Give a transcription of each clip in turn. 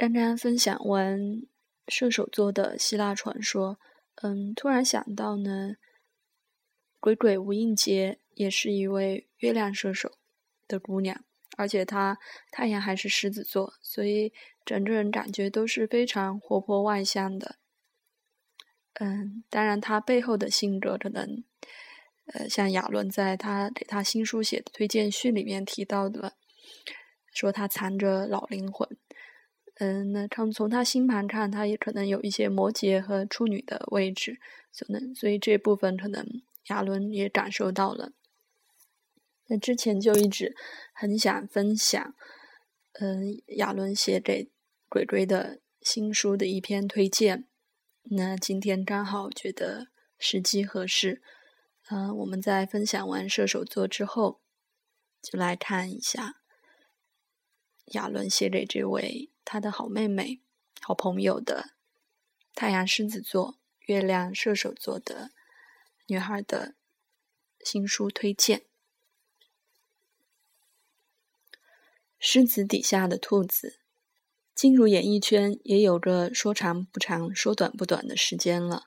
刚刚分享完射手座的希腊传说，嗯，突然想到呢，鬼鬼吴映洁也是一位月亮射手的姑娘，而且她太阳还是狮子座，所以整个人感觉都是非常活泼外向的。嗯，当然她背后的性格可能。呃，像亚伦在他给他新书写的推荐序里面提到的，说他藏着老灵魂。嗯，那从从他星盘看，他也可能有一些摩羯和处女的位置，可能所以这部分可能亚伦也感受到了。那之前就一直很想分享，嗯，亚伦写给鬼鬼的新书的一篇推荐。那今天刚好觉得时机合适。嗯，我们在分享完射手座之后，就来看一下亚伦写给这位他的好妹妹、好朋友的太阳狮子座、月亮射手座的女孩的新书推荐。狮子底下的兔子，进入演艺圈也有个说长不长、说短不短的时间了。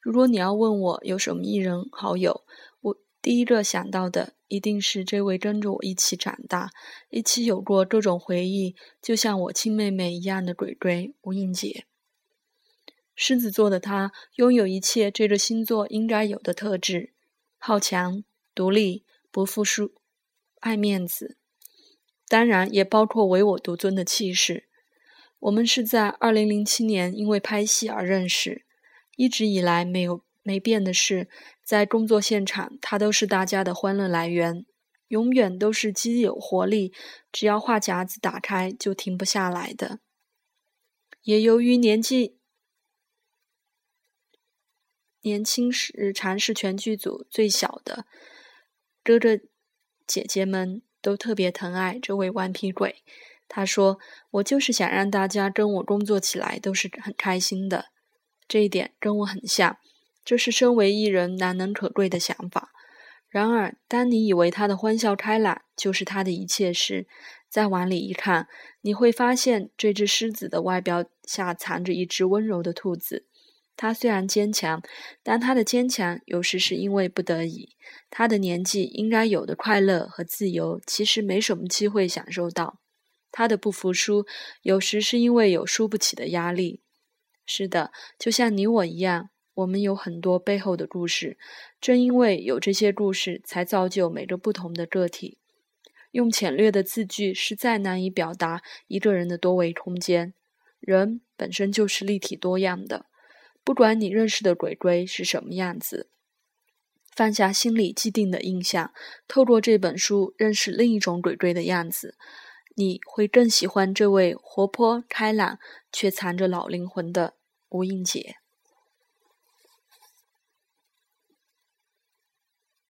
如果你要问我有什么艺人好友，我第一个想到的一定是这位跟着我一起长大、一起有过各种回忆，就像我亲妹妹一样的鬼鬼吴映洁。狮子座的她拥有一切这个星座应该有的特质：好强、独立、不服输、爱面子，当然也包括唯我独尊的气势。我们是在二零零七年因为拍戏而认识。一直以来没有没变的是，在工作现场，他都是大家的欢乐来源，永远都是既有活力，只要话匣子打开就停不下来的。也由于年纪年轻时，常是全剧组最小的，哥哥姐姐们都特别疼爱这位顽皮鬼。他说：“我就是想让大家跟我工作起来都是很开心的。”这一点跟我很像，这是身为艺人难能可贵的想法。然而，当你以为他的欢笑开朗就是他的一切时，再往里一看，你会发现这只狮子的外表下藏着一只温柔的兔子。他虽然坚强，但他的坚强有时是因为不得已。他的年纪应该有的快乐和自由，其实没什么机会享受到。他的不服输，有时是因为有输不起的压力。是的，就像你我一样，我们有很多背后的故事。正因为有这些故事，才造就每个不同的个体。用浅略的字句，实在难以表达一个人的多维空间。人本身就是立体多样的，不管你认识的鬼鬼是什么样子，放下心里既定的印象，透过这本书认识另一种鬼鬼的样子。你会更喜欢这位活泼开朗却藏着老灵魂的吴映洁。